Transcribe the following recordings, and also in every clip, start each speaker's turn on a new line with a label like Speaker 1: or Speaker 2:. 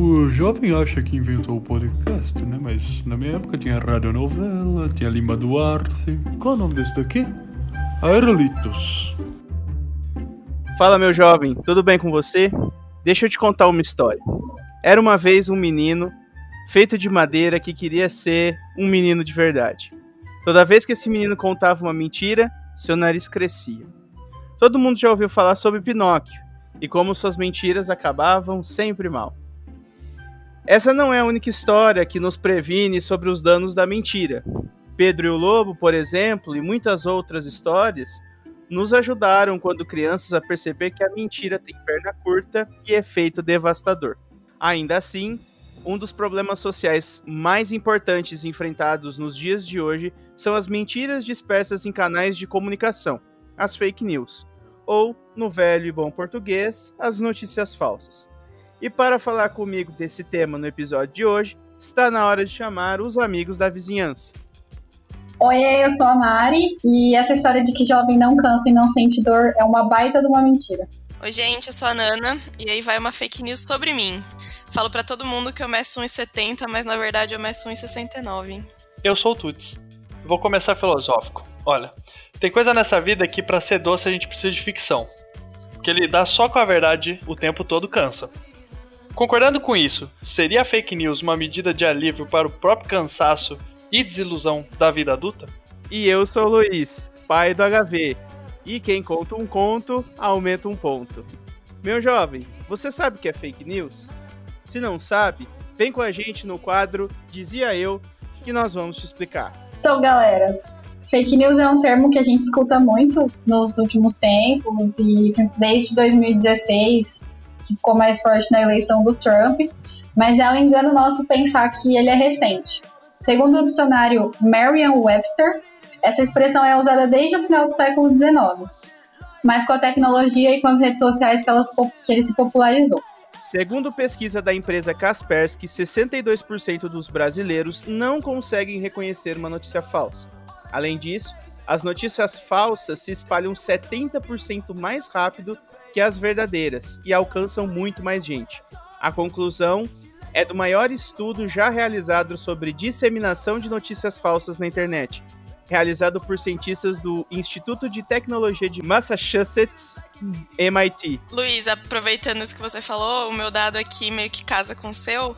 Speaker 1: O jovem acha que inventou o podcast, né? Mas na minha época tinha radionovela, tinha Lima Duarte. Qual o nome desse daqui? Aerolitos.
Speaker 2: Fala, meu jovem, tudo bem com você? Deixa eu te contar uma história. Era uma vez um menino feito de madeira que queria ser um menino de verdade. Toda vez que esse menino contava uma mentira, seu nariz crescia. Todo mundo já ouviu falar sobre Pinóquio e como suas mentiras acabavam sempre mal. Essa não é a única história que nos previne sobre os danos da mentira. Pedro e o Lobo, por exemplo, e muitas outras histórias nos ajudaram quando crianças a perceber que a mentira tem perna curta e efeito devastador. Ainda assim, um dos problemas sociais mais importantes enfrentados nos dias de hoje são as mentiras dispersas em canais de comunicação, as fake news, ou, no velho e bom português, as notícias falsas. E para falar comigo desse tema no episódio de hoje, está na hora de chamar os amigos da vizinhança.
Speaker 3: Oi, eu sou a Mari e essa história de que jovem não cansa e não sente dor é uma baita de uma mentira.
Speaker 4: Oi, gente, eu sou a Nana e aí vai uma fake news sobre mim. Falo para todo mundo que eu meço 1,70, mas na verdade eu meço 1,69.
Speaker 5: Eu sou o Tuts. Vou começar filosófico. Olha, tem coisa nessa vida que para ser doce a gente precisa de ficção. Porque lidar só com a verdade o tempo todo cansa. Concordando com isso, seria a fake news uma medida de alívio para o próprio cansaço e desilusão da vida adulta?
Speaker 2: E eu sou o Luiz, pai do HV. E quem conta um conto, aumenta um ponto. Meu jovem, você sabe o que é fake news? Se não sabe, vem com a gente no quadro Dizia Eu, que nós vamos te explicar.
Speaker 3: Então, galera, fake news é um termo que a gente escuta muito nos últimos tempos e desde 2016 que ficou mais forte na eleição do Trump, mas é um engano nosso pensar que ele é recente. Segundo o dicionário Merriam-Webster, essa expressão é usada desde o final do século XIX, mas com a tecnologia e com as redes sociais que, elas, que ele se popularizou.
Speaker 2: Segundo pesquisa da empresa Kaspersky, 62% dos brasileiros não conseguem reconhecer uma notícia falsa. Além disso, as notícias falsas se espalham 70% mais rápido que as verdadeiras e alcançam muito mais gente. A conclusão é do maior estudo já realizado sobre disseminação de notícias falsas na internet, realizado por cientistas do Instituto de Tecnologia de Massachusetts, MIT.
Speaker 4: Luiz, aproveitando isso que você falou, o meu dado aqui meio que casa com o seu.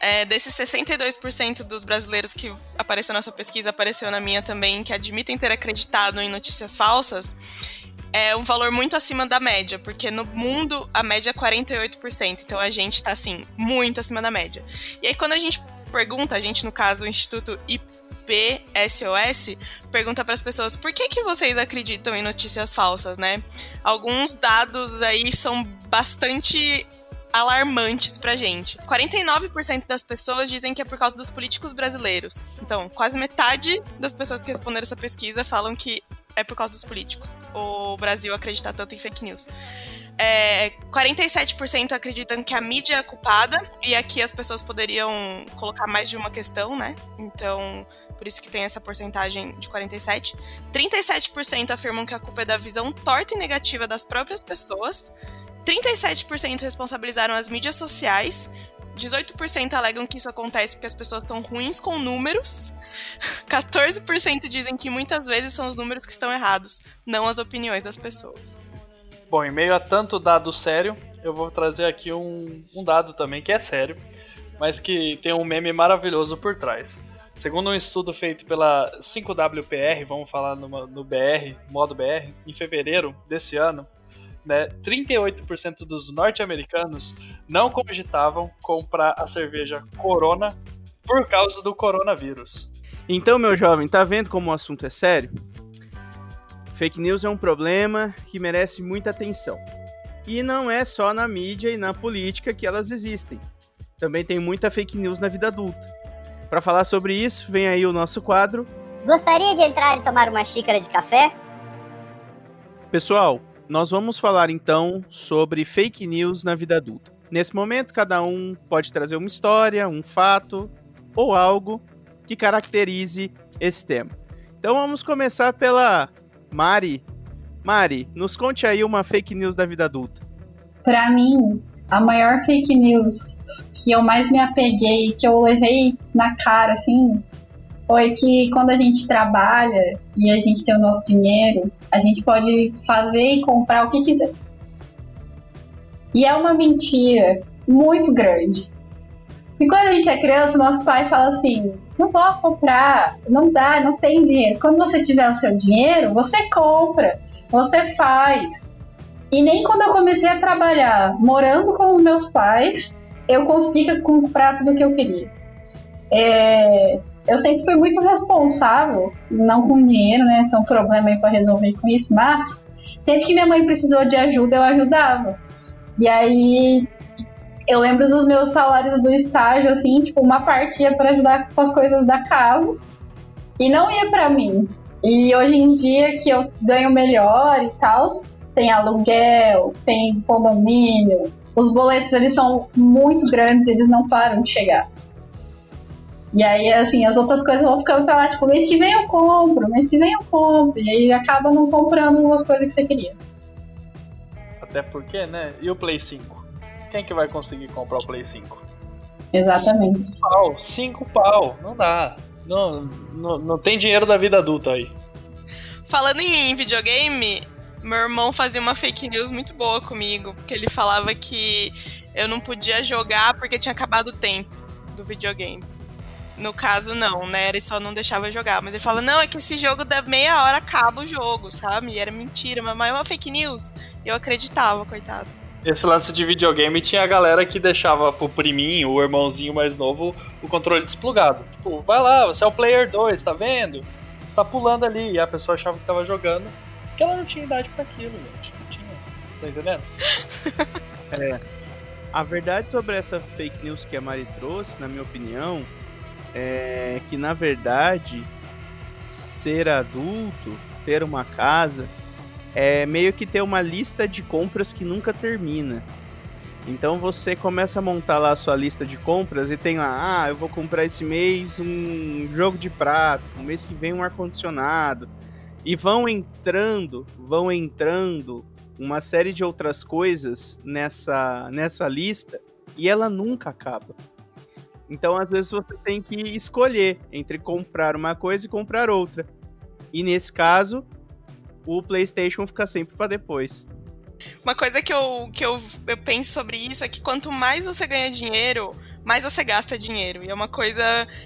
Speaker 4: É, desses 62% dos brasileiros que apareceu na sua pesquisa, apareceu na minha também, que admitem ter acreditado em notícias falsas é um valor muito acima da média, porque no mundo a média é 48%, então a gente tá assim, muito acima da média. E aí quando a gente pergunta, a gente no caso o Instituto IPSOS pergunta para as pessoas por que que vocês acreditam em notícias falsas, né? Alguns dados aí são bastante alarmantes pra gente. 49% das pessoas dizem que é por causa dos políticos brasileiros. Então, quase metade das pessoas que responderam essa pesquisa falam que é por causa dos políticos. O Brasil acredita tanto em fake news. É, 47% acreditam que a mídia é culpada, e aqui as pessoas poderiam colocar mais de uma questão, né? Então, por isso que tem essa porcentagem de 47. 37% afirmam que a culpa é da visão torta e negativa das próprias pessoas. 37% responsabilizaram as mídias sociais. 18% alegam que isso acontece porque as pessoas são ruins com números. 14% dizem que muitas vezes são os números que estão errados, não as opiniões das pessoas.
Speaker 5: Bom, em meio a tanto dado sério, eu vou trazer aqui um, um dado também que é sério, mas que tem um meme maravilhoso por trás. Segundo um estudo feito pela 5WPR, vamos falar no, no BR, modo BR, em fevereiro desse ano, né, 38% dos norte-americanos não cogitavam comprar a cerveja Corona por causa do coronavírus.
Speaker 2: Então, meu jovem, tá vendo como o assunto é sério? Fake news é um problema que merece muita atenção. E não é só na mídia e na política que elas existem. Também tem muita fake news na vida adulta. Para falar sobre isso, vem aí o nosso quadro.
Speaker 6: Gostaria de entrar e tomar uma xícara de café?
Speaker 2: Pessoal, nós vamos falar então sobre fake news na vida adulta. Nesse momento, cada um pode trazer uma história, um fato ou algo que caracterize esse tema. Então vamos começar pela Mari. Mari, nos conte aí uma fake news da vida adulta.
Speaker 3: Para mim, a maior fake news que eu mais me apeguei, que eu levei na cara, assim, foi que quando a gente trabalha e a gente tem o nosso dinheiro, a gente pode fazer e comprar o que quiser. E é uma mentira muito grande. E quando a gente é criança, nosso pai fala assim: não vou comprar, não dá, não tem dinheiro. Quando você tiver o seu dinheiro, você compra, você faz. E nem quando eu comecei a trabalhar morando com os meus pais, eu consegui comprar tudo o que eu queria. É, eu sempre fui muito responsável, não com dinheiro, né? Tem um problema aí para resolver com isso, mas sempre que minha mãe precisou de ajuda, eu ajudava. E aí eu lembro dos meus salários do estágio, assim, tipo, uma parte ia para ajudar com as coisas da casa e não ia para mim. E hoje em dia que eu ganho melhor e tal, tem aluguel, tem condomínio, os boletos eles são muito grandes, eles não param de chegar. E aí, assim, as outras coisas vão ficando pra lá, tipo, mês que vem eu compro, mês que vem eu compro. E aí acaba não comprando as coisas que você queria.
Speaker 5: Até porque, né? E o Play 5? Quem que vai conseguir comprar o Play 5?
Speaker 3: Exatamente.
Speaker 5: Cinco pau, cinco pau, não dá. Não, não, não tem dinheiro da vida adulta aí.
Speaker 4: Falando em videogame, meu irmão fazia uma fake news muito boa comigo, porque ele falava que eu não podia jogar porque tinha acabado o tempo do videogame. No caso, não, né? Ele só não deixava jogar. Mas ele falava, não, é que esse jogo da meia hora acaba o jogo, sabe? E era mentira, mas é uma fake news. Eu acreditava, coitado.
Speaker 5: Esse lance de videogame tinha a galera que deixava pro priminho, o irmãozinho mais novo, o controle desplugado. Tipo, vai lá, você é o player 2, tá vendo? Você tá pulando ali. E a pessoa achava que tava jogando, porque ela não tinha idade para aquilo, gente. Não tinha. Tá entendendo?
Speaker 2: é. A verdade sobre essa fake news que a Mari trouxe, na minha opinião, é que na verdade ser adulto, ter uma casa, é meio que ter uma lista de compras que nunca termina. Então você começa a montar lá a sua lista de compras e tem lá, ah, eu vou comprar esse mês um jogo de prato, um mês que vem um ar-condicionado. E vão entrando, vão entrando uma série de outras coisas nessa, nessa lista e ela nunca acaba. Então, às vezes, você tem que escolher entre comprar uma coisa e comprar outra. E nesse caso, o PlayStation fica sempre para depois.
Speaker 4: Uma coisa que, eu, que eu, eu penso sobre isso é que quanto mais você ganha dinheiro, mais você gasta dinheiro. E é uma coisa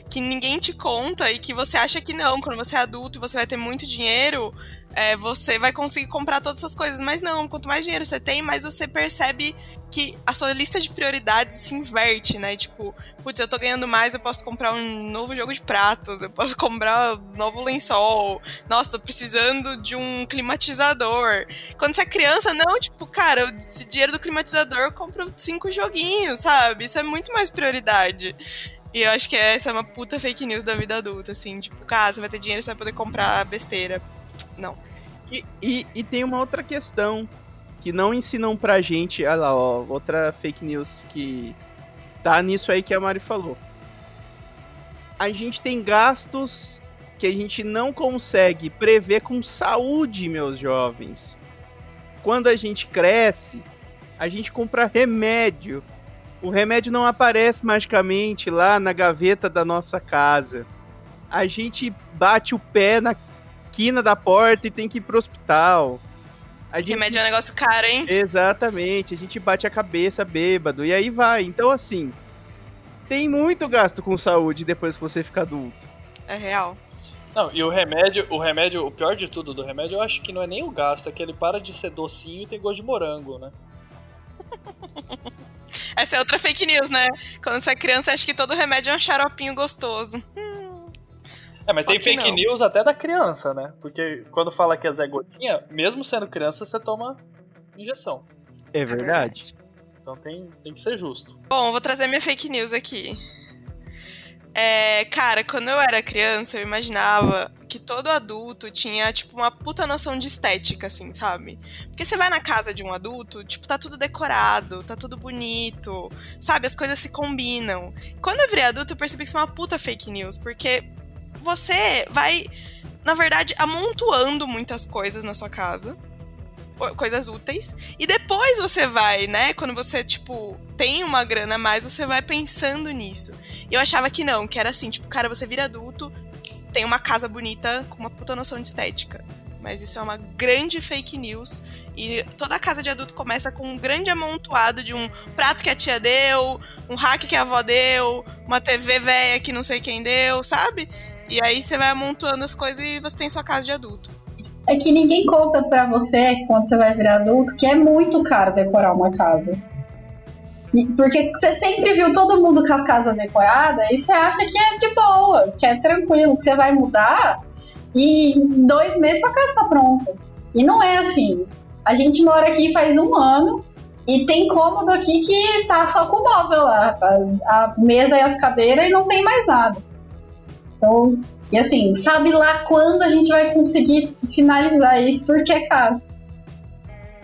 Speaker 4: que ninguém te conta e que você acha que não. Quando você é adulto e você vai ter muito dinheiro, é, você vai conseguir comprar todas essas coisas. Mas não, quanto mais dinheiro você tem, mais você percebe que a sua lista de prioridades se inverte, né? Tipo, putz, eu tô ganhando mais, eu posso comprar um novo jogo de pratos, eu posso comprar um novo lençol. Nossa, tô precisando de um climatizador. Quando você é criança, não, tipo, cara, esse dinheiro do climatizador eu compro cinco joguinhos, sabe? Isso é muito mais prioridade. E eu acho que essa é uma puta fake news da vida adulta, assim, tipo, cara, você vai ter dinheiro, você vai poder comprar besteira. Não.
Speaker 2: E, e, e, tem uma outra questão que não ensinam pra gente. Olha lá, ó, outra fake news que tá nisso aí que a Mari falou. A gente tem gastos que a gente não consegue prever com saúde, meus jovens. Quando a gente cresce, a gente compra remédio. O remédio não aparece magicamente lá na gaveta da nossa casa. A gente bate o pé na esquina da porta e tem que ir pro hospital.
Speaker 4: A gente... Remédio é um negócio caro, hein?
Speaker 2: Exatamente, a gente bate a cabeça bêbado e aí vai. Então, assim, tem muito gasto com saúde depois que você fica adulto.
Speaker 4: É real.
Speaker 5: Não, e o remédio, o remédio, o pior de tudo do remédio, eu acho que não é nem o gasto, é que ele para de ser docinho e tem gosto de morango, né?
Speaker 4: Essa é outra fake news, né? Quando você é criança, acha que todo remédio é um xaropinho gostoso.
Speaker 5: É, mas Só tem fake não. news até da criança, né? Porque quando fala que é Zé Gotinha, mesmo sendo criança, você toma injeção.
Speaker 2: É verdade.
Speaker 5: Então tem, tem que ser justo.
Speaker 4: Bom, vou trazer minha fake news aqui. É, cara, quando eu era criança, eu imaginava que todo adulto tinha, tipo, uma puta noção de estética, assim, sabe? Porque você vai na casa de um adulto, tipo, tá tudo decorado, tá tudo bonito, sabe? As coisas se combinam. Quando eu virei adulto, eu percebi que isso é uma puta fake news, porque você vai, na verdade, amontoando muitas coisas na sua casa. coisas úteis. E depois você vai, né? Quando você, tipo, tem uma grana a mais, você vai pensando nisso. E eu achava que não, que era assim, tipo, cara, você vira adulto, tem uma casa bonita com uma puta noção de estética. Mas isso é uma grande fake news. E toda casa de adulto começa com um grande amontoado de um prato que a tia deu, um hack que a avó deu, uma TV velha que não sei quem deu, sabe? E aí você vai amontoando as coisas e você tem sua casa de adulto.
Speaker 3: É que ninguém conta pra você, quando você vai virar adulto, que é muito caro decorar uma casa. Porque você sempre viu todo mundo com as casas decoradas e você acha que é de boa, que é tranquilo, que você vai mudar e em dois meses sua casa tá pronta. E não é assim. A gente mora aqui faz um ano e tem cômodo aqui que tá só com o móvel lá, a, mesa e as cadeiras e não tem mais nada. Então, e assim, sabe lá quando a gente vai conseguir finalizar isso porque é caro.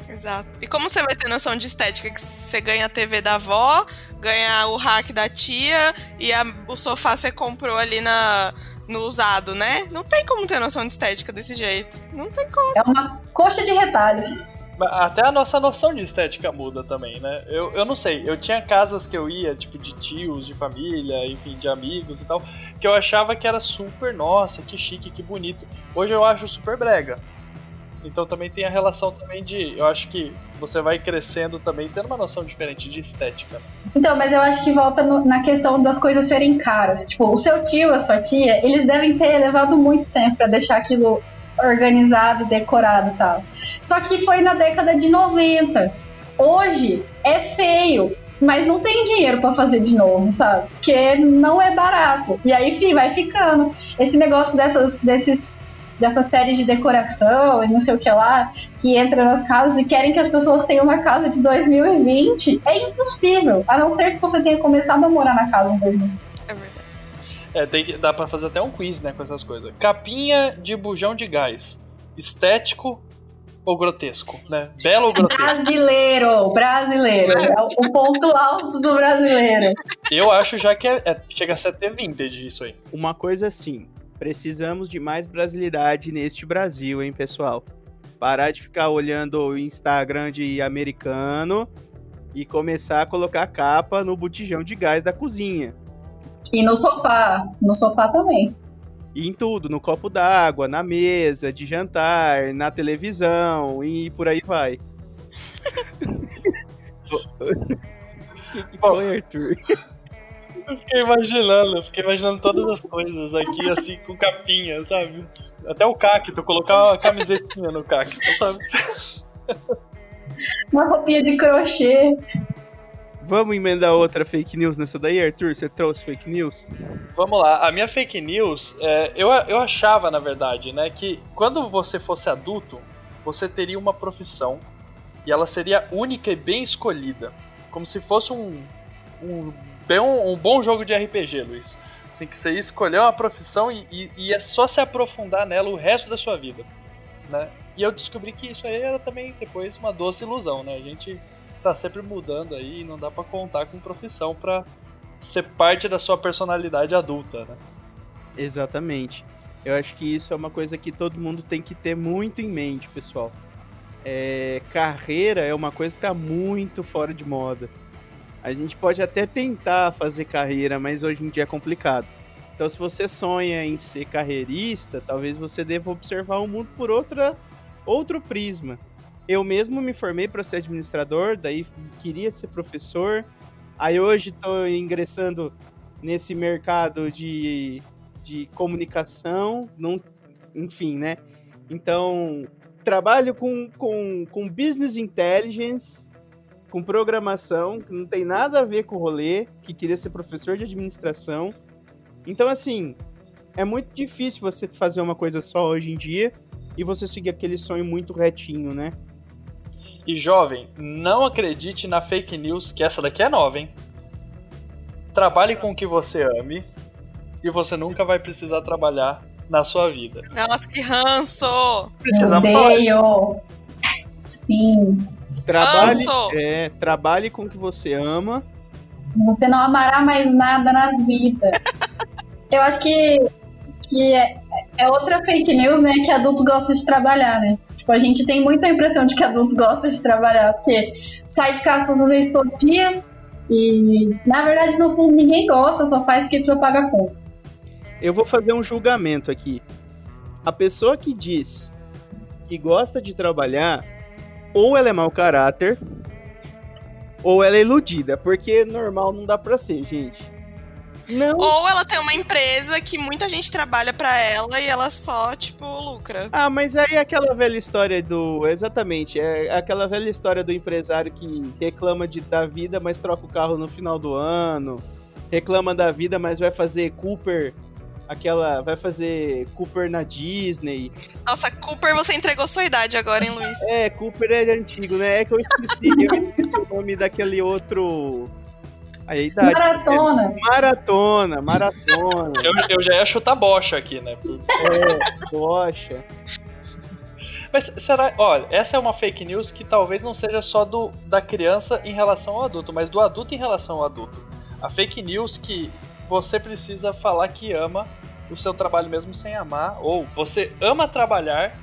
Speaker 4: Exato. E como você vai ter noção de estética? Que você ganha a TV da avó, ganha o hack da tia e a, o sofá você comprou ali na, no usado, né? Não tem como ter noção de estética desse jeito. Não tem como.
Speaker 3: É uma coxa de retalhos.
Speaker 5: Até a nossa noção de estética muda também, né? Eu, eu não sei, eu tinha casas que eu ia, tipo, de tios, de família, enfim, de amigos e tal, que eu achava que era super, nossa, que chique, que bonito. Hoje eu acho super brega. Então também tem a relação também de, eu acho que você vai crescendo também tendo uma noção diferente de estética.
Speaker 3: Então, mas eu acho que volta no, na questão das coisas serem caras. Tipo, o seu tio, a sua tia, eles devem ter levado muito tempo para deixar aquilo organizado, decorado e tal. Só que foi na década de 90. Hoje é feio, mas não tem dinheiro para fazer de novo, sabe? Porque não é barato. E aí, enfim, vai ficando. Esse negócio dessas, desses dessa série de decoração e não sei o que lá, que entra nas casas e querem que as pessoas tenham uma casa de 2020, é impossível, a não ser que você tenha começado a morar na casa em 2020. É verdade.
Speaker 5: É, tem que, dá pra fazer até um quiz, né, com essas coisas. Capinha de bujão de gás. Estético ou grotesco, né? Belo ou grotesco?
Speaker 3: Brasileiro, brasileiro. É o ponto alto do brasileiro.
Speaker 5: Eu acho já que é, é, chega a ser até vintage isso aí.
Speaker 2: Uma coisa assim, Precisamos de mais brasilidade neste Brasil, hein, pessoal? Parar de ficar olhando o Instagram de americano e começar a colocar capa no botijão de gás da cozinha.
Speaker 3: E no sofá, no sofá também.
Speaker 2: E em tudo, no copo d'água, na mesa, de jantar, na televisão e por aí vai.
Speaker 5: que foi, Arthur? Eu fiquei imaginando, eu fiquei imaginando todas as coisas aqui, assim, com capinha, sabe? Até o cacto, colocar uma camisetinha no cacto, sabe?
Speaker 3: Uma roupinha de crochê.
Speaker 2: Vamos emendar outra fake news nessa daí, Arthur? Você trouxe fake news?
Speaker 5: Vamos lá. A minha fake news, é, eu, eu achava, na verdade, né, que quando você fosse adulto, você teria uma profissão e ela seria única e bem escolhida. Como se fosse um, um bem um, bom jogo de RPG, Luiz. Assim, que você escolheu uma profissão e, e, e, é só se aprofundar nela o resto da sua vida, né? E eu descobri que isso aí era também depois uma doce ilusão, né? A gente tá sempre mudando aí e não dá para contar com profissão para ser parte da sua personalidade adulta, né?
Speaker 2: Exatamente. Eu acho que isso é uma coisa que todo mundo tem que ter muito em mente, pessoal. É, carreira é uma coisa que tá muito fora de moda. A gente pode até tentar fazer carreira, mas hoje em dia é complicado. Então, se você sonha em ser carreirista, talvez você deva observar o mundo por outra, outro prisma. Eu mesmo me formei para ser administrador, daí queria ser professor. Aí hoje estou ingressando nesse mercado de, de comunicação, enfim, né? Então, trabalho com, com, com business intelligence com programação, que não tem nada a ver com o rolê, que queria ser professor de administração. Então, assim, é muito difícil você fazer uma coisa só hoje em dia e você seguir aquele sonho muito retinho, né?
Speaker 5: E jovem, não acredite na fake news, que essa daqui é nova, hein? Trabalhe com o que você ame e você nunca vai precisar trabalhar na sua vida.
Speaker 4: Nossa, que ranço!
Speaker 3: Precisamos falar. Sim.
Speaker 2: Trabalhe, é, trabalhe com o que você ama.
Speaker 3: Você não amará mais nada na vida. Eu acho que, que é, é outra fake news, né? Que adulto gosta de trabalhar, né? Tipo, a gente tem muita impressão de que adultos gostam de trabalhar, porque sai de casa pra fazer isso todo dia. E na verdade, no fundo, ninguém gosta, só faz porque precisa pagar conta.
Speaker 2: Eu vou fazer um julgamento aqui. A pessoa que diz que gosta de trabalhar, ou ela é mau caráter, ou ela é iludida, porque normal não dá pra ser, gente. Não.
Speaker 4: Ou ela tem uma empresa que muita gente trabalha pra ela e ela só, tipo, lucra.
Speaker 2: Ah, mas aí é aquela velha história do. Exatamente, é aquela velha história do empresário que reclama de, da vida, mas troca o carro no final do ano. Reclama da vida, mas vai fazer Cooper. Aquela. Vai fazer Cooper na Disney.
Speaker 4: Nossa, Cooper, você entregou sua idade agora, hein, Luiz?
Speaker 2: É, Cooper é antigo, né? É que eu esqueci, eu esqueci o nome daquele outro. Aí, a idade.
Speaker 3: Maratona.
Speaker 2: Maratona, maratona.
Speaker 5: Eu, eu já ia chutar bocha aqui, né?
Speaker 2: é, bocha.
Speaker 5: Mas será. Olha, essa é uma fake news que talvez não seja só do, da criança em relação ao adulto, mas do adulto em relação ao adulto. A fake news que você precisa falar que ama o seu trabalho mesmo sem amar, ou você ama trabalhar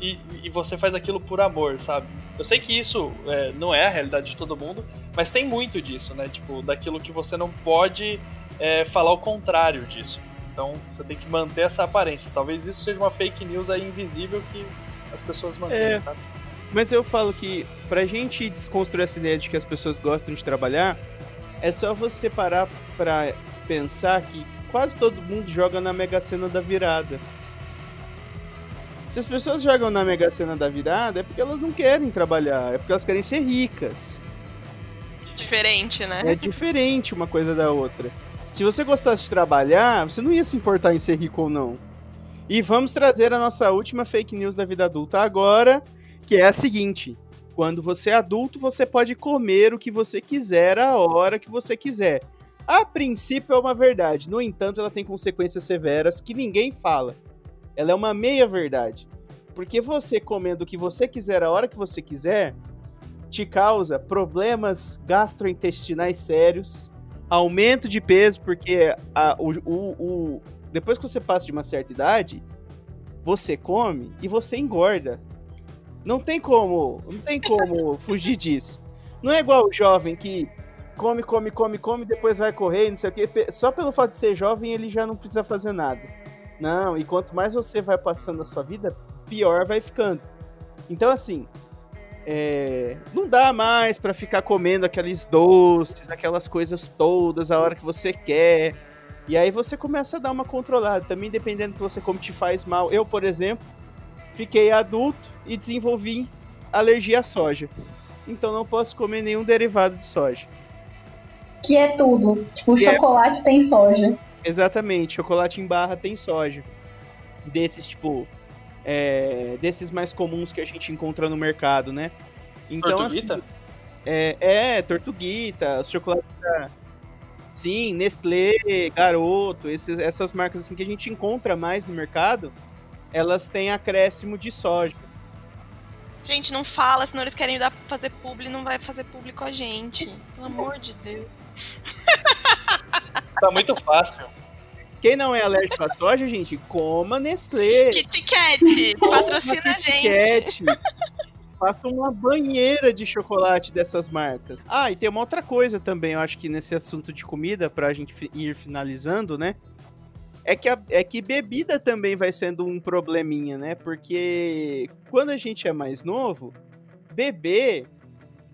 Speaker 5: e, e você faz aquilo por amor, sabe? Eu sei que isso é, não é a realidade de todo mundo, mas tem muito disso, né? Tipo, daquilo que você não pode é, falar o contrário disso. Então você tem que manter essa aparência. Talvez isso seja uma fake news aí invisível que as pessoas mantêm,
Speaker 2: É.
Speaker 5: sabe?
Speaker 2: Mas eu falo que pra gente desconstruir essa ideia de que as pessoas gostam de trabalhar, é só você parar pra pensar que quase todo mundo joga na Mega Sena da virada. Se as pessoas jogam na Mega Sena da virada, é porque elas não querem trabalhar, é porque elas querem ser ricas.
Speaker 4: Diferente, né?
Speaker 2: É diferente uma coisa da outra. Se você gostasse de trabalhar, você não ia se importar em ser rico ou não. E vamos trazer a nossa última fake news da vida adulta agora, que é a seguinte: quando você é adulto, você pode comer o que você quiser a hora que você quiser. A princípio é uma verdade, no entanto, ela tem consequências severas que ninguém fala. Ela é uma meia verdade. Porque você comendo o que você quiser a hora que você quiser, te causa problemas gastrointestinais sérios, aumento de peso, porque a- o, o- o- depois que você passa de uma certa idade, você come e você engorda. Não tem como, não tem como fugir disso. Não é igual o jovem que come, come, come, come, depois vai correr, não sei o quê. Só pelo fato de ser jovem, ele já não precisa fazer nada. Não, e quanto mais você vai passando a sua vida, pior vai ficando. Então, assim, é, não dá mais pra ficar comendo aqueles doces, aquelas coisas todas a hora que você quer. E aí você começa a dar uma controlada. Também dependendo do que você come te faz mal. Eu, por exemplo, fiquei adulto e desenvolvi alergia à soja. Então não posso comer nenhum derivado de soja.
Speaker 3: Que é tudo. Tipo, o
Speaker 2: Que é-
Speaker 3: chocolate tem soja.
Speaker 2: Exatamente, chocolate em barra tem soja. Desses, tipo, é, desses mais comuns que a gente encontra no mercado, né? Então,
Speaker 5: Tortuguita?
Speaker 2: assim, é, é, tortuguita, chocolate Sim, Nestlé, Garoto, esses- essas marcas assim que a gente encontra mais no mercado, elas têm acréscimo de soja.
Speaker 4: Gente, não fala, senão eles querem dar fazer publi, não vai fazer publi com a gente. Pelo amor de Deus.
Speaker 5: Tá muito fácil.
Speaker 2: Quem não é alérgico à soja, gente, coma Nestlé.
Speaker 4: Kit Kat, patrocina a gente.
Speaker 2: Kat. Faça uma banheira de chocolate dessas marcas. Ah, e tem uma outra coisa também, eu acho que nesse assunto de comida, pra gente ir finalizando, né? É que, a- é que bebida também vai sendo um probleminha, né? Porque quando a gente é mais novo, beber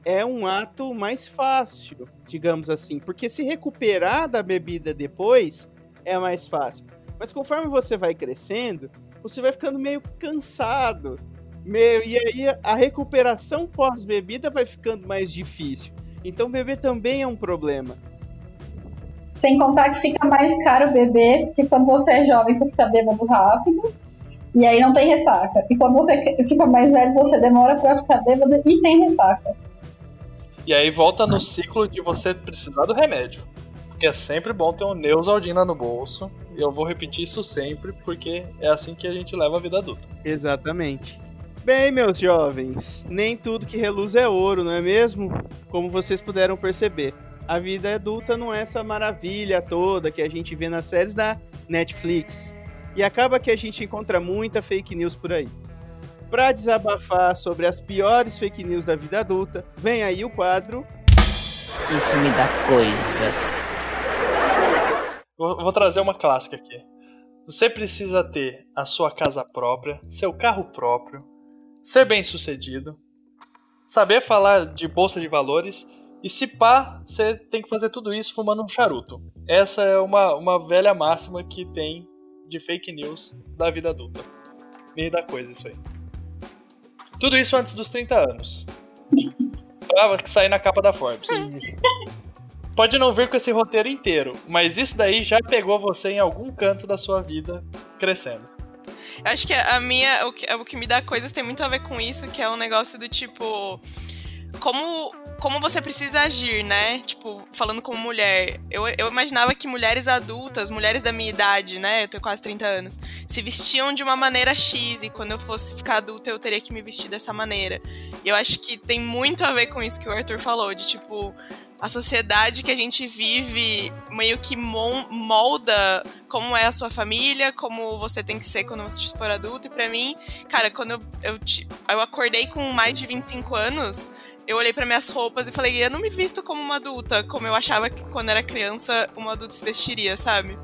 Speaker 2: é um ato mais fácil, digamos assim. Porque se recuperar da bebida depois é mais fácil. Mas conforme você vai crescendo, você vai ficando meio cansado. Meio, e aí a recuperação pós-bebida vai ficando mais difícil. Então beber também é um problema.
Speaker 3: Sem contar que fica mais caro beber, porque quando você é jovem, você fica bêbado rápido. E aí não tem ressaca. E quando você fica mais velho, você demora pra ficar bêbado e tem ressaca.
Speaker 5: E aí volta no ciclo de você precisar do remédio. Porque é sempre bom ter um Neusaldina no bolso. E eu vou repetir isso sempre, porque é assim que a gente leva a vida adulta.
Speaker 2: Exatamente. Bem, meus jovens, nem tudo que reluz é ouro, não é mesmo? Como vocês puderam perceber. A vida adulta não é essa maravilha toda que a gente vê nas séries da Netflix. E acaba que a gente encontra muita fake news por aí. Pra desabafar sobre as piores fake news da vida adulta, vem aí o quadro.
Speaker 7: Isso me dá coisas.
Speaker 5: Vou, vou trazer uma clássica aqui. Você precisa ter a sua casa própria, seu carro próprio, ser bem sucedido, saber falar de bolsa de valores e se pá, você tem que fazer tudo isso fumando um charuto. Essa é uma, uma velha máxima que tem de fake news da vida adulta. Meio da coisa isso aí. Tudo isso antes dos 30 anos. Pra sair na capa da Forbes. Pode não vir com esse roteiro inteiro, mas isso daí já pegou você em algum canto da sua vida crescendo.
Speaker 4: Eu acho que a minha. O que, o que me dá coisas tem muito a ver com isso, que é um negócio do tipo. Como como você precisa agir, né? Tipo, falando como mulher. Eu, eu imaginava que mulheres adultas, mulheres da minha idade, né? Eu tenho quase 30 anos, se vestiam de uma maneira X e quando eu fosse ficar adulta eu teria que me vestir dessa maneira. E eu acho que tem muito a ver com isso que o Arthur falou, de tipo. A sociedade que a gente vive meio que molda como é a sua família, como você tem que ser quando você for adulto. E pra mim, cara, quando eu, eu, eu acordei com mais de 25 anos, eu olhei para minhas roupas e falei, eu não me visto como uma adulta, como eu achava que quando era criança uma adulta se vestiria, sabe?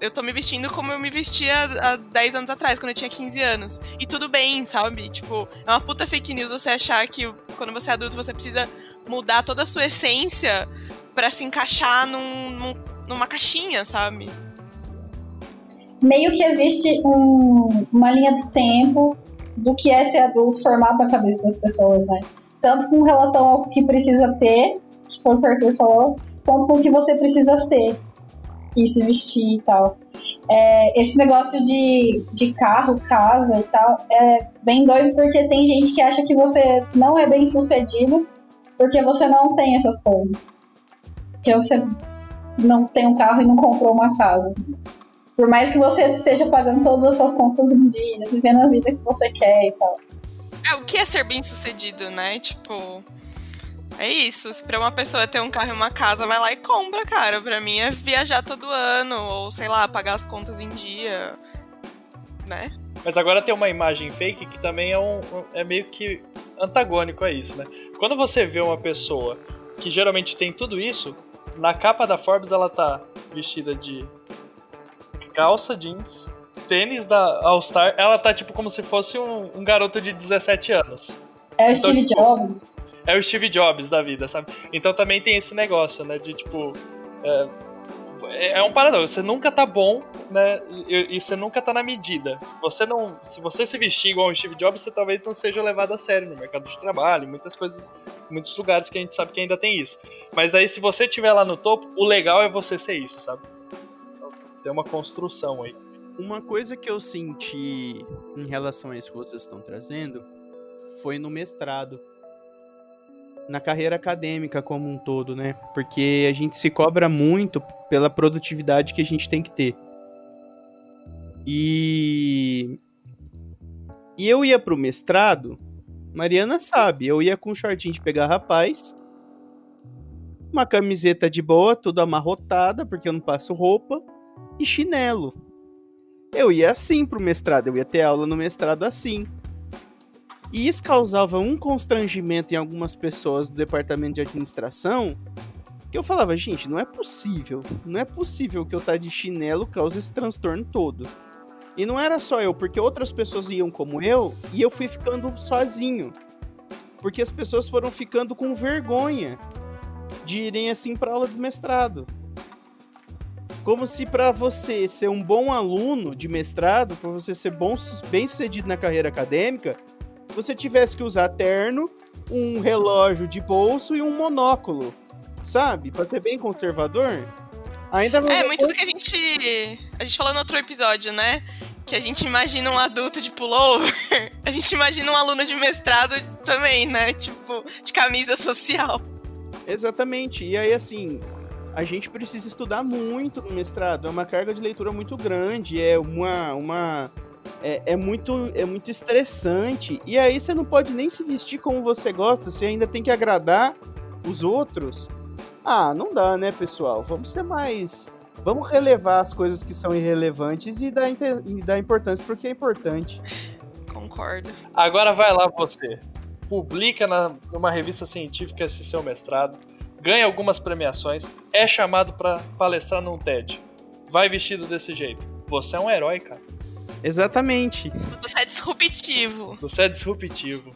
Speaker 4: Eu tô me vestindo como eu me vestia há 10 anos atrás, quando eu tinha 15 anos. E tudo bem, sabe? Tipo, é uma puta fake news você achar que quando você é adulto você precisa mudar toda a sua essência para se encaixar num, num, numa caixinha, sabe?
Speaker 3: Meio que existe um, uma linha do tempo do que é ser adulto formado na cabeça das pessoas, né? tanto com relação ao que precisa ter, que foi o que o Arthur falou, quanto com o que você precisa ser e se vestir e tal. É, esse negócio de, de carro, casa e tal, é bem doido porque tem gente que acha que você não é bem sucedido porque você não tem essas coisas. Que você não tem um carro e não comprou uma casa. Assim. Por mais que você esteja pagando todas as suas contas em dia, vivendo a vida que você quer e tal.
Speaker 4: É, o que é ser bem sucedido, né? Tipo. É isso. Se pra uma pessoa ter um carro e uma casa, vai lá e compra, cara. Pra mim é viajar todo ano, ou sei lá, pagar as contas em dia. Né?
Speaker 5: Mas agora tem uma imagem fake que também é, um, é meio que antagônico a isso, né? Quando você vê uma pessoa que geralmente tem tudo isso, na capa da Forbes ela tá vestida de calça jeans, tênis da All-Star, ela tá tipo como se fosse um, um garoto de 17 anos.
Speaker 3: É o então, Steve tipo, Jobs.
Speaker 5: É o Steve Jobs da vida, sabe? Então também tem esse negócio, né? De tipo. É, é um paradoxo. Você nunca tá bom, né? E, e, você nunca tá na medida. Se você não, se você se vestir igual o Steve Jobs, você talvez não seja levado a sério no mercado de trabalho, muitas coisas, muitos lugares que a gente sabe que ainda tem isso. Mas daí, se você estiver lá no topo, o legal é você ser isso, sabe? Tem uma construção aí.
Speaker 2: Uma coisa que eu senti em relação a isso que vocês estão trazendo foi no mestrado. Na carreira acadêmica como um todo, né? Porque a gente se cobra muito pela produtividade que a gente tem que ter. E. E eu ia pro mestrado, Mariana sabe, eu ia com um shortinho de pegar rapaz, uma camiseta de boa, tudo amarrotada, porque eu não passo roupa, e chinelo eu ia assim pro mestrado, eu ia ter aula no mestrado assim. E isso causava um constrangimento em algumas pessoas do departamento de administração, que eu falava, gente, não é possível, não é possível que eu tá de chinelo cause esse transtorno todo. E não era só eu, porque outras pessoas iam como eu, e eu fui ficando sozinho. Porque as pessoas foram ficando com vergonha de irem assim para aula do mestrado. Como se para você ser um bom aluno de mestrado, para você ser bom, bem sucedido na carreira acadêmica, você tivesse que usar terno, um relógio de bolso e um monóculo, sabe? Para ser bem conservador.
Speaker 4: Ainda É muito do que a gente a gente falou no outro episódio, né? Que a gente imagina um adulto de pullover, a gente imagina um aluno de mestrado também, né? Tipo, de camisa social.
Speaker 2: Exatamente. E aí assim, a gente precisa estudar muito no mestrado. É uma carga de leitura muito grande, é uma. uma é, é, muito, é muito estressante. E aí você não pode nem se vestir como você gosta, você ainda tem que agradar os outros. Ah, não dá, né, pessoal? Vamos ser mais. Vamos relevar as coisas que são irrelevantes e dar, e dar importância porque é importante.
Speaker 4: concordo.
Speaker 5: Agora vai lá você. Publica na, numa revista científica esse seu mestrado, ganha algumas premiações, é chamado para palestrar num TED. Vai vestido desse jeito. Você é um herói, cara.
Speaker 2: Exatamente.
Speaker 4: Você é disruptivo.
Speaker 5: Você é disruptivo.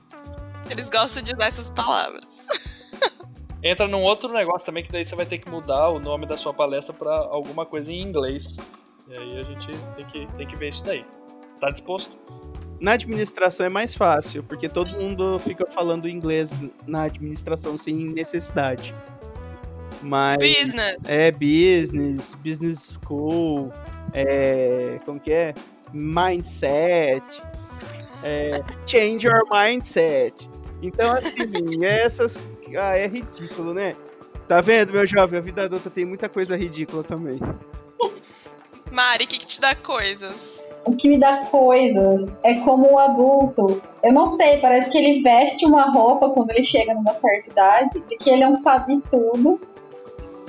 Speaker 4: Eles gostam de usar essas palavras.
Speaker 5: Entra num outro negócio também que daí você vai ter que mudar o nome da sua palestra para alguma coisa em inglês. E aí a gente tem que, tem que ver isso daí. Tá disposto?
Speaker 2: Na administração é mais fácil, porque todo mundo fica falando inglês na administração sem necessidade. Mas
Speaker 4: Business.
Speaker 2: é business, business school, é, como que é? Mindset, é, change your mindset. Então, assim, essas. Ah, é ridículo, né? Tá vendo, meu jovem? A vida adulta tem muita coisa ridícula também.
Speaker 4: Mari, o que, que te dá coisas?
Speaker 3: O que me dá coisas é como o adulto. Eu não sei, parece que ele veste uma roupa quando ele chega numa certa idade, de que ele é um sabe tudo.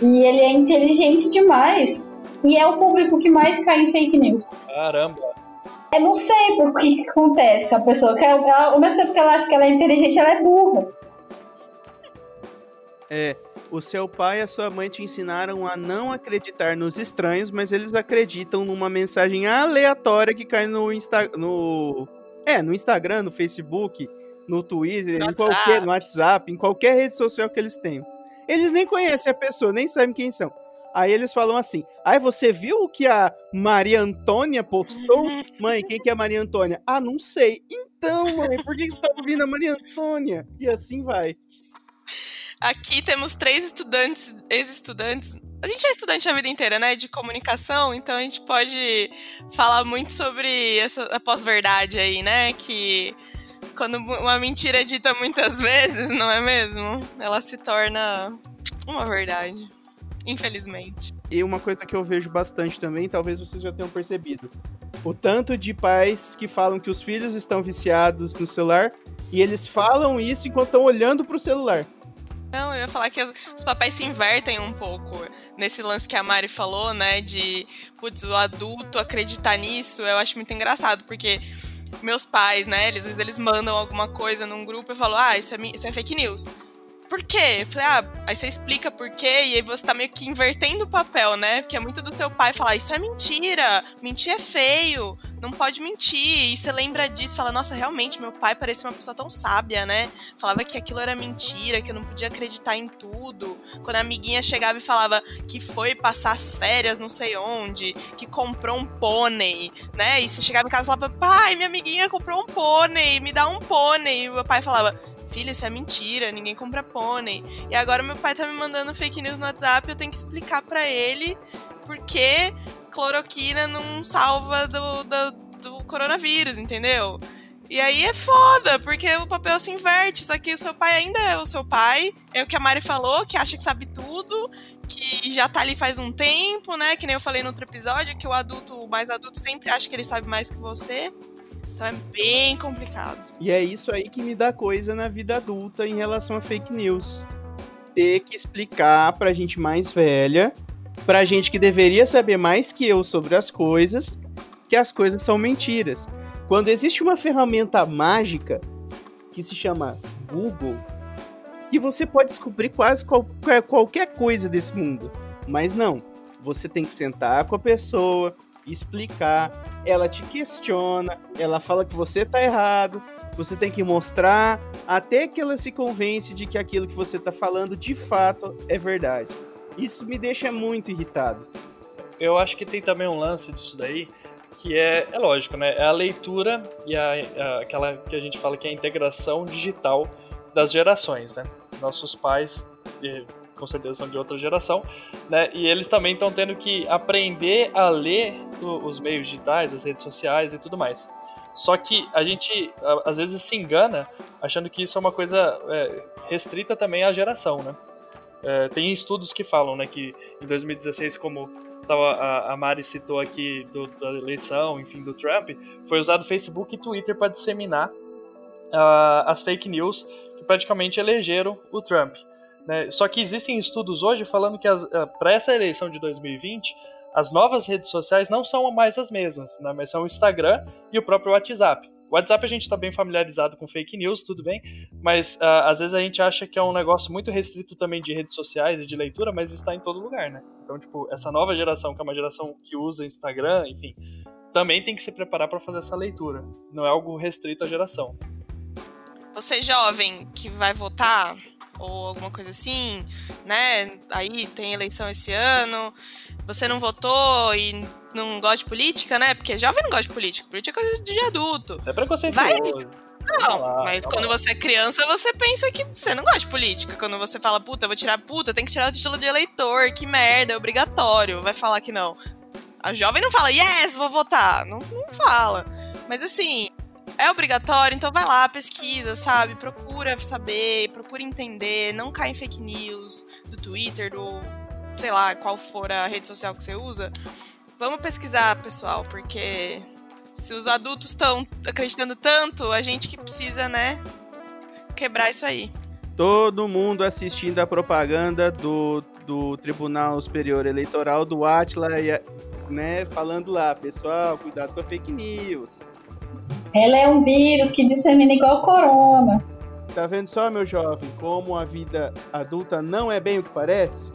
Speaker 3: E ele é inteligente demais. E é o público que mais cai em fake news.
Speaker 5: Caramba.
Speaker 3: Eu não sei por que, que acontece com a pessoa. Que ela, ao mesmo tempo que ela acha que ela é inteligente, ela é burra.
Speaker 2: É, o seu pai e a sua mãe te ensinaram a não acreditar nos estranhos, mas eles acreditam numa mensagem aleatória que cai no Insta, no é, no Instagram, no Facebook, no Twitter,
Speaker 4: No
Speaker 2: em qualquer,
Speaker 4: WhatsApp.
Speaker 2: no WhatsApp, em qualquer rede social que eles tenham. Eles nem conhecem a pessoa, nem sabem quem são. Aí eles falam assim: "Ai, você viu o que a Maria Antônia postou? Mãe, quem que é a Maria Antônia? Ah, não sei. Então, mãe, por que você tá ouvindo a Maria Antônia? E assim vai.
Speaker 4: Aqui temos três estudantes, ex-estudantes. A gente é estudante a vida inteira, né? De comunicação, então a gente pode falar muito sobre essa pós-verdade aí, né? Que quando uma mentira é dita muitas vezes, não é mesmo? Ela se torna uma verdade. Infelizmente.
Speaker 2: E uma coisa que eu vejo bastante também, talvez vocês já tenham percebido. O tanto de pais que falam que os filhos estão viciados no celular e eles falam isso enquanto estão olhando pro celular.
Speaker 4: Não, eu ia falar que os papéis se invertem um pouco nesse lance que a Mari falou, né? De, putz, o adulto acreditar nisso, eu acho muito engraçado, porque meus pais, né, eles, eles mandam alguma coisa num grupo e falo, ah, isso é, isso é fake news. Por quê? Eu falei, ah, aí você explica por quê, e aí você tá meio que invertendo o papel, né? Porque é muito do seu pai falar, isso é mentira, mentir é feio, não pode mentir. E você lembra disso, fala, nossa, realmente, meu pai parecia uma pessoa tão sábia, né? Falava que aquilo era mentira, que eu não podia acreditar em tudo. Quando a amiguinha chegava e falava que foi passar as férias não sei onde, que comprou um pônei, né? E você chegava em casa e falava, pai, minha amiguinha comprou um pônei, me dá um pônei. E o meu pai falava, filho, isso é mentira, ninguém compra pônei. E agora meu pai tá me mandando fake news no WhatsApp, eu tenho que explicar pra ele por que cloroquina não salva do, do, do coronavírus, entendeu? E aí é foda, porque o papel se inverte, só que o seu pai ainda é o seu pai, é o que a Mari falou, que acha que sabe tudo, que já tá ali faz um tempo, né? Que nem eu falei no outro episódio, que o adulto, o mais adulto, sempre acha que ele sabe mais que você. Então é bem complicado.
Speaker 2: E é isso aí que me dá coisa na vida adulta em relação a fake news. Ter que explicar pra gente mais velha, pra gente que deveria saber mais que eu sobre as coisas, que as coisas são mentiras. Quando existe uma ferramenta mágica que se chama Google, que você pode descobrir quase qualquer coisa desse mundo. Mas não, você tem que sentar com a pessoa, explicar, ela te questiona, ela fala que você tá errado, você tem que mostrar até que ela se convence de que aquilo que você tá falando de fato é verdade. Isso me deixa muito irritado.
Speaker 5: Eu acho que tem também um lance disso daí, que é, é lógico, né? É a leitura e a, a- aquela que a gente fala que é a integração digital das gerações, né? Nossos pais, eh, com certeza, são de outra geração, né? E eles também estão tendo que aprender a ler os meios digitais, as redes sociais e tudo mais. Só que a gente, às vezes, se engana achando que isso é uma coisa é, restrita também à geração, né? É, tem estudos que falam, né, que em 2016, como a, a Mari citou aqui do- da eleição, enfim, do Trump, foi usado Facebook e Twitter para disseminar ah, as fake news que praticamente elegeram o Trump. Né? Só que existem estudos hoje falando que para essa eleição de 2020 as novas redes sociais não são mais as mesmas, né? mas são o Instagram e o próprio WhatsApp. O WhatsApp a gente está bem familiarizado com fake news, tudo bem, mas uh, às vezes a gente acha que é um negócio muito restrito também de redes sociais e de leitura, mas está em todo lugar, né? Então, tipo, essa nova geração, que é uma geração que usa Instagram, enfim, também tem que se preparar para fazer essa leitura. Não é algo restrito à geração.
Speaker 4: Você jovem que vai votar ou alguma coisa assim, né? Aí tem eleição esse ano, você não votou e não gosta de política, né? Porque jovem não gosta de política. Política é coisa de adulto.
Speaker 5: Você é preconceituoso.
Speaker 4: Vai... Não, lá, mas quando lá. você é criança, você pensa que você não gosta de política. Quando você fala, puta, eu vou tirar puta, tem que tirar o título de eleitor, que merda, é obrigatório. Vai falar que não. A jovem não fala, yes, vou votar. Não, não fala. Mas assim, é obrigatório, então vai lá, pesquisa, sabe? Procura saber, procura entender, não cai em fake news do Twitter, do sei lá, qual for a rede social que você usa. Vamos pesquisar, pessoal, porque se os adultos estão acreditando tanto, a gente que precisa, né, quebrar isso aí.
Speaker 2: Todo mundo assistindo a propaganda do, do Tribunal Superior Eleitoral do Atila, né, falando lá, pessoal, cuidado com a fake news.
Speaker 3: Ela é um vírus que dissemina igual corona.
Speaker 2: Tá vendo só, meu jovem, como a vida adulta não é bem o que parece?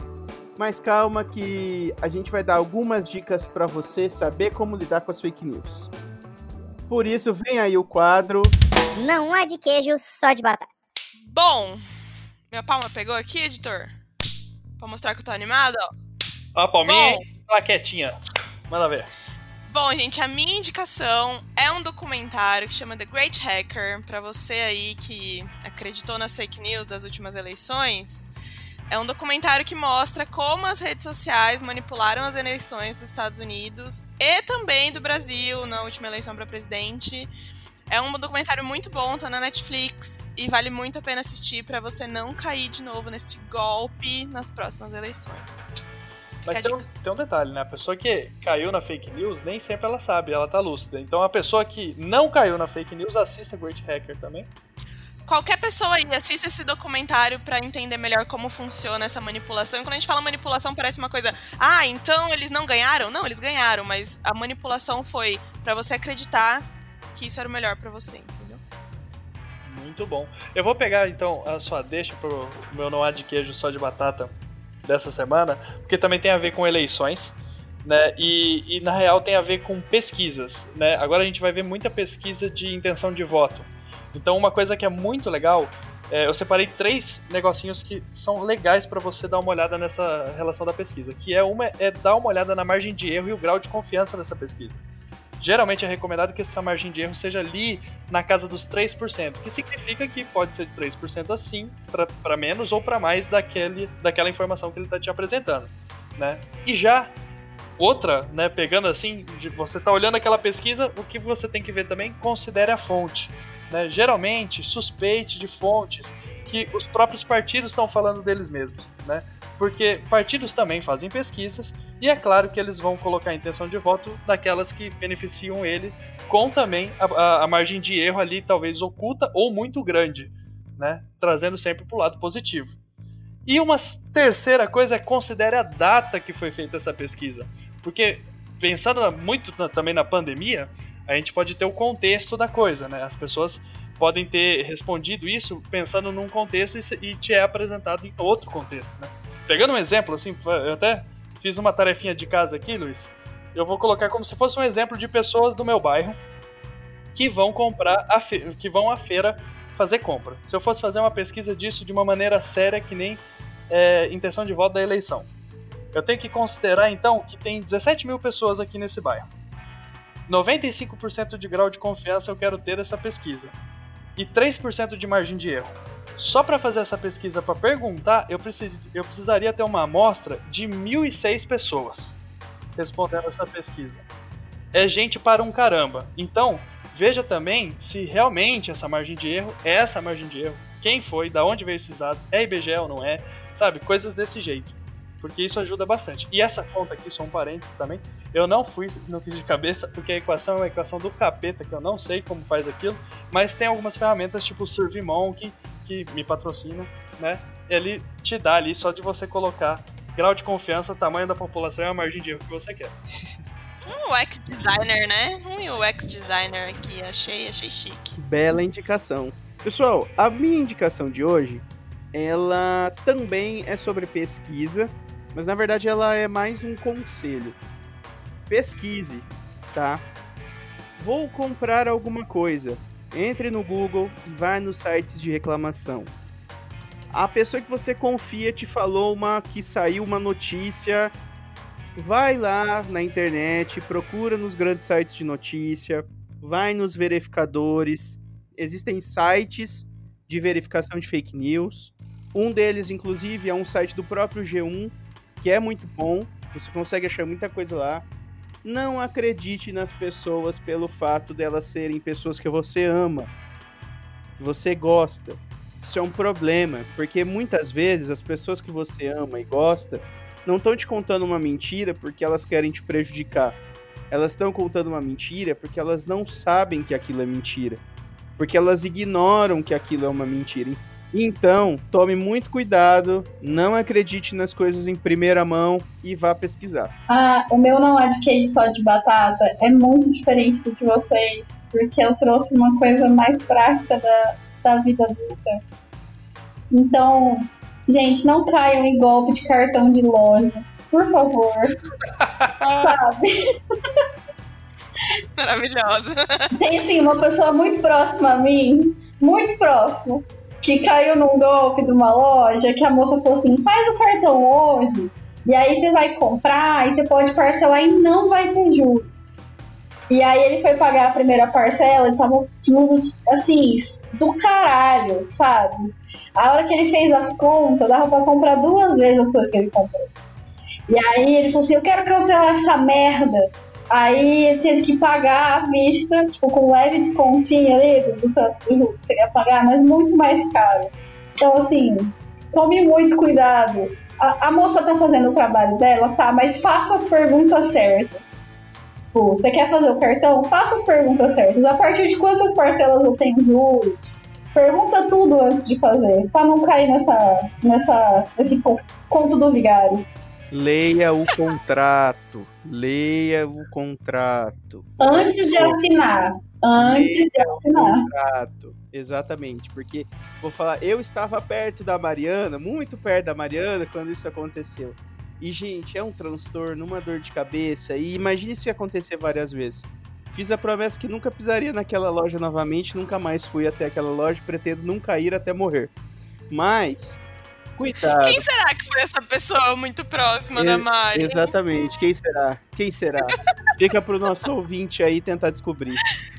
Speaker 2: Mas calma que a gente vai dar algumas dicas para você saber como lidar com as fake news. Por isso, vem aí o quadro.
Speaker 6: Não há de queijo, só de batata.
Speaker 4: Bom, minha palma pegou aqui, editor? Pra mostrar que eu tô animado, ó.
Speaker 5: Ó, a palminha, Bom, quietinha. Manda ver.
Speaker 4: Bom, gente, a minha indicação é um documentário que chama The Great Hacker, para você aí que acreditou nas fake news das últimas eleições. É um documentário que mostra como as redes sociais manipularam as eleições dos Estados Unidos e também do Brasil na última eleição para presidente. É um documentário muito bom, tá na Netflix e vale muito a pena assistir para você não cair de novo nesse golpe nas próximas eleições.
Speaker 5: Mas tem um, tem um, detalhe, né? A pessoa que caiu na fake news, nem sempre ela sabe, ela tá lúcida. Então a pessoa que não caiu na fake news, assista Great Hacker também
Speaker 4: qualquer pessoa aí assista esse documentário para entender melhor como funciona essa manipulação. E quando a gente fala manipulação, parece uma coisa, ah, então eles não ganharam? Não, eles ganharam, mas a manipulação foi para você acreditar que isso era o melhor para você, entendeu?
Speaker 5: Muito bom. Eu vou pegar então a sua deixa pro meu não há de queijo só de batata dessa semana, porque também tem a ver com eleições. Né? E, e na real tem a ver com pesquisas. Né? Agora a gente vai ver muita pesquisa de intenção de voto. Então, uma coisa que é muito legal, é, eu separei três negocinhos que são legais para você dar uma olhada nessa relação da pesquisa. Que é uma é dar uma olhada na margem de erro e o grau de confiança dessa pesquisa. Geralmente é recomendado que essa margem de erro seja ali na casa dos 3%, que significa que pode ser de 3% assim, para menos ou para mais daquele, daquela informação que ele está te apresentando. Né? E já outra, né, pegando assim, você está olhando aquela pesquisa, o que você tem que ver também, considere a fonte. Né? Geralmente, suspeite de fontes que os próprios partidos estão falando deles mesmos, né? Porque partidos também fazem pesquisas e é claro que eles vão colocar a intenção de voto daquelas que beneficiam ele, com também a, a, a margem de erro ali talvez oculta ou muito grande, né? Trazendo sempre para o lado positivo. E uma terceira coisa é considere a data que foi feita essa pesquisa, porque pensando muito na, também na pandemia, a gente pode ter o contexto da coisa, né? As pessoas podem ter respondido isso pensando num contexto e te é apresentado em outro contexto, né? Pegando um exemplo, assim, eu até fiz uma tarefinha de casa aqui, Luiz. Eu vou colocar como se fosse um exemplo de pessoas do meu bairro que vão comprar, a que vão à feira fazer compra. Se eu fosse fazer uma pesquisa disso de uma maneira séria, que nem é, intenção de voto da eleição, eu tenho que considerar então que tem 17 mil pessoas aqui nesse bairro. 95% de grau de confiança eu quero ter essa pesquisa e 3% de margem de erro. Só para fazer essa pesquisa para perguntar, eu, precis, eu precisaria ter uma amostra de 1.006 pessoas respondendo essa pesquisa. É gente para um caramba. Então, veja também se realmente essa margem de erro é essa margem de erro. Quem foi, da onde veio esses dados, é IBGE ou não é, sabe? Coisas desse jeito porque isso ajuda bastante. E essa conta aqui, só um parênteses também, eu não fui, não fiz de cabeça, porque a equação é uma equação do capeta, que eu não sei como faz aquilo, mas tem algumas ferramentas tipo o SurveyMonkey, que me patrocina, né? Ele te dá ali só de você colocar grau de confiança, tamanho da população e a margem de erro que você quer.
Speaker 4: Um UX designer, né? Um UX designer aqui. Achei, achei chique.
Speaker 2: Bela indicação. Pessoal, a minha indicação de hoje, ela também é sobre pesquisa, mas na verdade ela é mais um conselho. Pesquise, tá? Vou comprar alguma coisa. Entre no Google e vai nos sites de reclamação. A pessoa que você confia te falou uma que saiu uma notícia. Vai lá na internet, procura nos grandes sites de notícia, vai nos verificadores. Existem sites de verificação de fake news. Um deles, inclusive, é um site do próprio G1, que é muito bom. Você consegue achar muita coisa lá. Não acredite nas pessoas pelo fato delas serem pessoas que você ama, que você gosta. Isso é um problema, porque muitas vezes as pessoas que você ama e gosta não estão te contando uma mentira porque elas querem te prejudicar. Elas estão contando uma mentira porque elas não sabem que aquilo é mentira. Porque elas ignoram que aquilo é uma mentira. Então, tome muito cuidado, não acredite nas coisas em primeira mão e vá pesquisar.
Speaker 3: Ah, o meu não é de queijo só de batata, é muito diferente do que vocês, porque eu trouxe uma coisa mais prática da, da vida adulta. Então, gente, não caiam em golpe de cartão de loja, por favor. Sabe?
Speaker 4: Maravilhosa.
Speaker 3: Tem assim, uma pessoa muito próxima a mim, muito próxima, que caiu num golpe de uma loja que a moça falou assim: faz o cartão hoje, e aí você vai comprar, e você pode parcelar e não vai ter juros. E aí ele foi pagar a primeira parcela e tava juros assim, do caralho, sabe? A hora que ele fez as contas, dava pra comprar duas vezes as coisas que ele comprou. E aí ele falou assim: Eu quero cancelar essa merda. Aí ele teve que pagar à vista, tipo, com leve descontinho ali do, do tanto do juros que ele ia pagar, mas muito mais caro. Então, assim, tome muito cuidado. A, a moça tá fazendo o trabalho dela, tá, mas faça as perguntas certas. Tipo, você quer fazer o cartão? Faça as perguntas certas. A partir de quantas parcelas eu tenho juros? Pergunta tudo antes de fazer, pra não cair nessa, nessa, nesse co- conto do vigário.
Speaker 2: Leia o contrato. Leia o contrato.
Speaker 3: Antes de assinar. Antes de assinar.
Speaker 2: Contrato. Exatamente. Porque, vou falar, eu estava perto da Mariana, muito perto da Mariana, quando isso aconteceu. E, gente, é um transtorno, uma dor de cabeça. E imagine se acontecer várias vezes. Fiz a promessa que nunca pisaria naquela loja novamente, nunca mais fui até aquela loja, pretendo nunca ir até morrer. Mas, cuidado.
Speaker 4: Quem será que foi essa pessoa muito próxima da
Speaker 2: Ex-
Speaker 4: Mari?
Speaker 2: Exatamente. Quem será? Quem será? Fica pro nosso ouvinte aí tentar descobrir.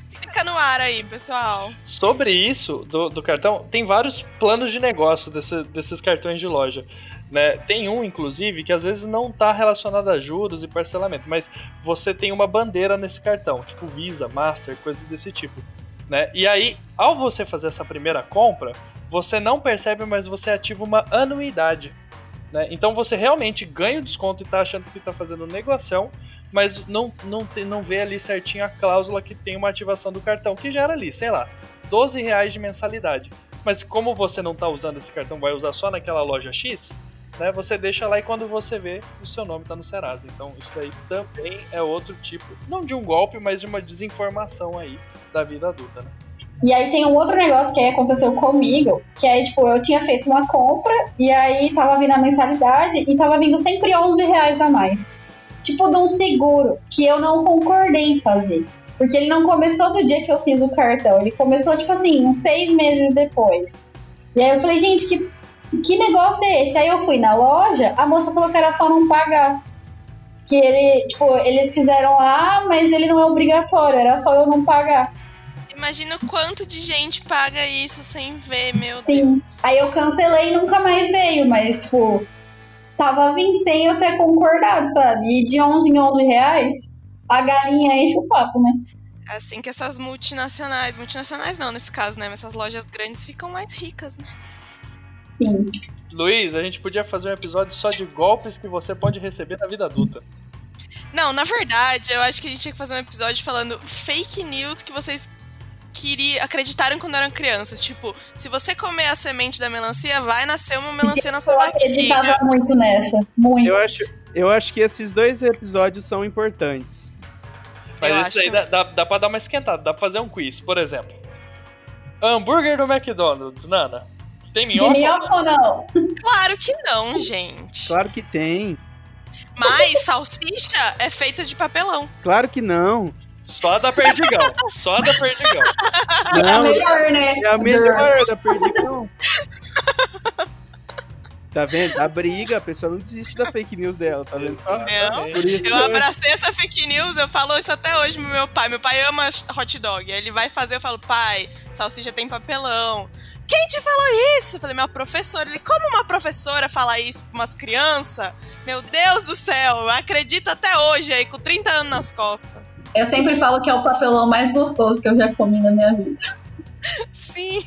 Speaker 4: Fica no ar aí, pessoal.
Speaker 5: Sobre isso do, do cartão, tem vários planos de negócio desse- desses cartões de loja. Né? Tem um, inclusive, que às vezes não está relacionado a juros e parcelamento, mas você tem uma bandeira nesse cartão, tipo Visa, Master, coisas desse tipo. Né? E aí, ao você fazer essa primeira compra, você não percebe, mas você ativa uma anuidade. Né? Então você realmente ganha o desconto e está achando que está fazendo negociação, mas não, não, não vê ali certinho a cláusula que tem uma ativação do cartão, que gera ali, sei lá, 12 reais de mensalidade. Mas como você não está usando esse cartão, vai usar só naquela loja X, né? Você deixa lá e quando você vê, o seu nome está no Serasa. Então isso daí também é outro tipo, não de um golpe, mas de uma desinformação aí da vida adulta, né?
Speaker 3: E aí tem um outro negócio que aí aconteceu comigo, que é, tipo, eu tinha feito uma compra e aí tava vindo a mensalidade e tava vindo sempre 11 reais a mais. Tipo, de um seguro, que eu não concordei em fazer. Porque ele não começou do dia que eu fiz o cartão, ele começou, tipo assim, uns seis meses depois. E aí eu falei, gente, que, que negócio é esse? Aí eu fui na loja, a moça falou que era só não pagar. Que ele, tipo, eles fizeram lá, mas ele não é obrigatório, era só eu não pagar.
Speaker 4: Imagina o quanto de gente paga isso sem ver, meu
Speaker 3: Sim.
Speaker 4: Deus.
Speaker 3: Aí eu cancelei e nunca mais veio, mas, tipo, tava 20 sem eu ter concordado, sabe? E de 11 em 11 reais, a galinha enche o papo, né?
Speaker 4: Assim que essas multinacionais, multinacionais não nesse caso, né? Mas essas lojas grandes ficam mais ricas, né?
Speaker 3: Sim.
Speaker 5: Luiz, a gente podia fazer um episódio só de golpes que você pode receber na vida adulta.
Speaker 4: Não, na verdade, eu acho que a gente tinha que fazer um episódio falando fake news que vocês queriam, acreditaram quando eram crianças. Tipo, se você comer a semente da melancia, vai nascer uma melancia na sua
Speaker 3: Eu
Speaker 4: barriga.
Speaker 3: acreditava muito nessa. Muito.
Speaker 2: Eu acho, eu acho que esses dois episódios são importantes.
Speaker 5: Mas
Speaker 4: Eu
Speaker 5: isso
Speaker 4: acho
Speaker 5: aí
Speaker 4: que-
Speaker 5: dá, dá, dá pra dar uma esquentada, dá pra fazer um quiz, por exemplo. Hambúrguer do McDonald's, Nana. Tem
Speaker 3: De
Speaker 5: minhoca?
Speaker 3: minhoca ou não?
Speaker 4: Claro que não, gente.
Speaker 2: Claro que tem.
Speaker 4: Mas salsicha é feita de papelão.
Speaker 2: Claro que não.
Speaker 5: Só da Perdigão. Só da Perdigão.
Speaker 3: É a
Speaker 2: Não,
Speaker 3: melhor, né?
Speaker 2: é a melhor da Perdigão. Tá vendo? A briga, a pessoa não desiste da fake news dela, tá vendo só?
Speaker 4: Não.
Speaker 2: Isso
Speaker 4: Eu abracei essa fake news, eu falo isso até hoje pro meu pai. Meu pai ama hot dog. Aí ele vai fazer, eu falo, pai, salsicha tem papelão. Quem te falou isso? Eu falei, minha professora. Ele, como uma professora fala isso pra umas crianças? Meu Deus do céu, eu acredito até hoje aí, com 30 anos nas costas.
Speaker 3: Eu sempre falo que é o papelão mais gostoso que eu já comi na minha vida.
Speaker 4: Sim.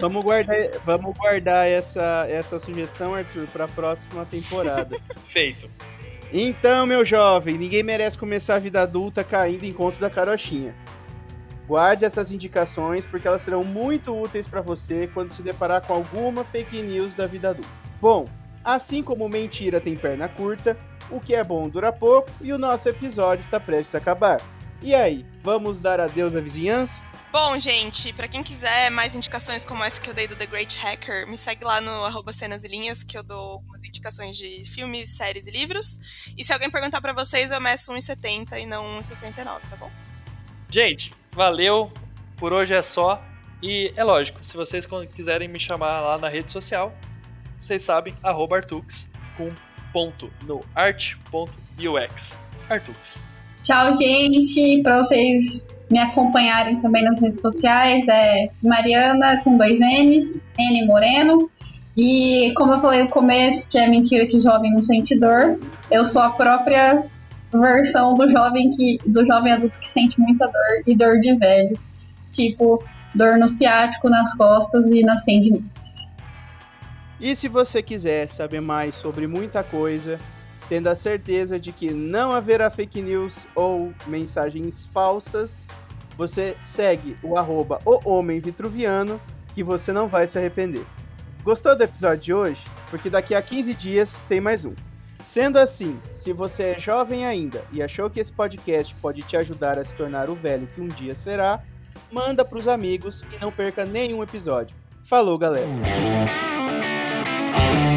Speaker 2: Vamos guardar, vamos guardar essa, essa sugestão, Arthur, pra próxima temporada.
Speaker 5: Feito.
Speaker 2: Então, meu jovem, ninguém merece começar a vida adulta caindo em conto da carochinha. Guarde essas indicações porque elas serão muito úteis para você quando se deparar com alguma fake news da vida adulta. Bom, assim como mentira tem perna curta, o que é bom dura pouco e o nosso episódio está prestes a acabar. E aí, vamos dar adeus à vizinhança?
Speaker 4: Bom, gente, pra quem quiser mais indicações como essa que eu dei do The Great Hacker, me segue lá no arroba cenas e linhas, que eu dou algumas indicações de filmes, séries e livros. E se alguém perguntar pra vocês, eu meço 1,70 e não 1,69, tá bom?
Speaker 5: Gente, valeu. Por hoje é só. E é lógico, se vocês quiserem me chamar lá na rede social, vocês sabem, arroba Artux, com no art.ux.
Speaker 3: Tchau, gente. Pra vocês me acompanharem também nas redes sociais, é Mariana com dois N's, N Moreno. E como eu falei no começo, que é mentira que jovem não sente dor, eu sou a própria versão do jovem que do jovem adulto que sente muita dor e dor de velho. Tipo, dor no ciático, nas costas e nas tendinites.
Speaker 2: E se você quiser saber mais sobre muita coisa, tendo a certeza de que não haverá fake news ou mensagens falsas, você segue o arroba o Homem Vitruviano, que você não vai se arrepender. Gostou do episódio de hoje? Porque daqui a 15 dias tem mais um. Sendo assim, se você é jovem ainda e achou que esse podcast pode te ajudar a se tornar o velho que um dia será, manda pros amigos e não perca nenhum episódio. Falou, galera! Bye.